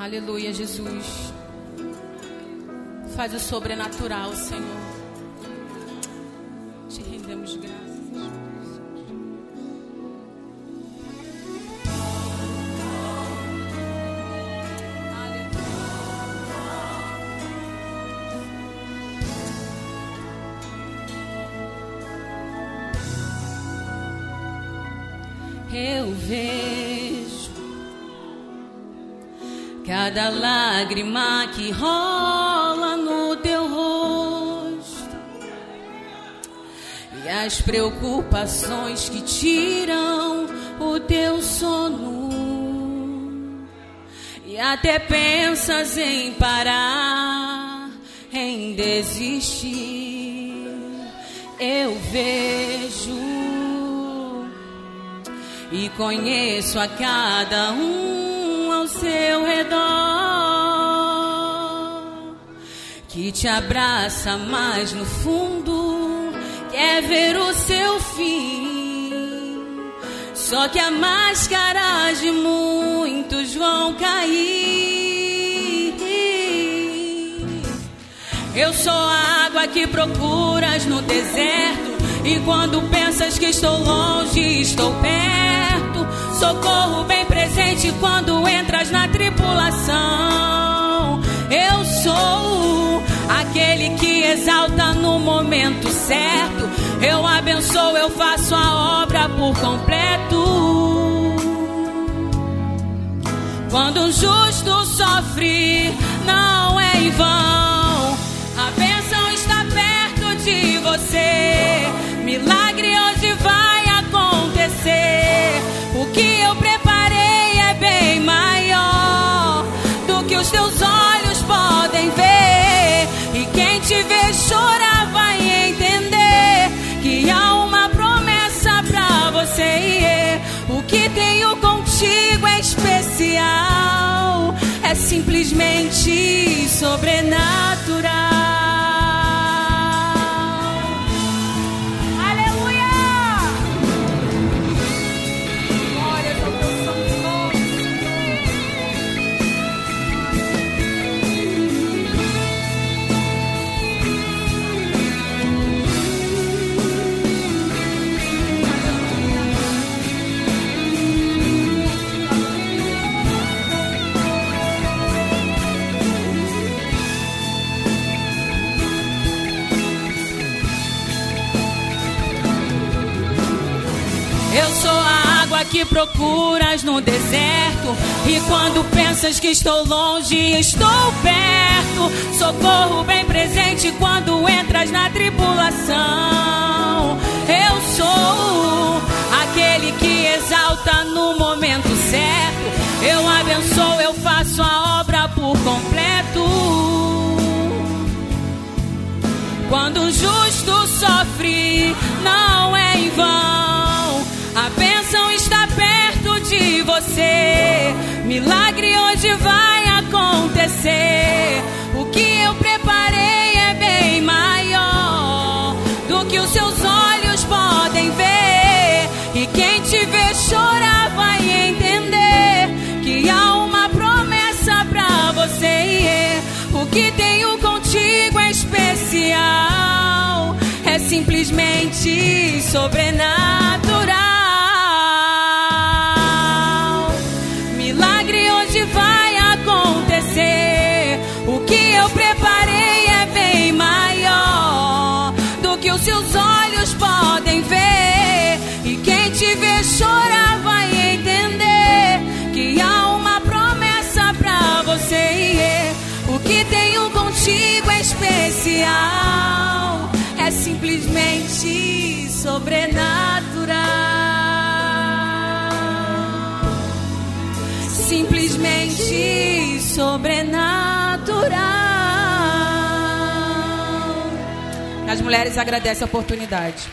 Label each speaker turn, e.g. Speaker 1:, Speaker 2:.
Speaker 1: Aleluia, Jesus. Faz o sobrenatural, Senhor. Te rendemos graças. Eu vejo cada lágrima que rola no teu rosto e as preocupações que tiram o teu sono e até pensas em parar, em desistir. Eu vejo e conheço a cada um seu redor que te abraça mais no fundo, quer ver o seu fim. Só que a máscara de muitos vão cair. Eu sou a água que procuras no deserto. E quando pensas que estou longe, estou perto. Socorro bem presente quando Eu sou aquele que exalta no momento certo. Eu abençoo, eu faço a obra por completo. Quando um justo sofre, não é em vão. A bênção está perto de você. Milagre hoje os teus olhos podem ver. E quem te vê chorar vai entender que há uma promessa pra você. O que tenho contigo é especial, é simplesmente sobrenatural. Que procuras no deserto. E quando pensas que estou longe, estou perto. Socorro bem presente quando entras na tribulação. Eu sou aquele que exalta no momento certo. Eu abençoo, eu faço a obra por completo. Quando o justo sofre, não é em vão. A bênção está perto de você. Milagre hoje vai acontecer. O que eu preparei é bem maior do que os seus olhos podem ver. E quem te vê chorar vai entender que há uma promessa pra você. O que tenho contigo é especial. É simplesmente sobrenatural. Seus olhos podem ver. E quem te vê chorar vai entender que há uma promessa pra você. O que tenho contigo é especial, é simplesmente sobrenatural. Simplesmente sobrenatural. Mulheres agradecem a oportunidade.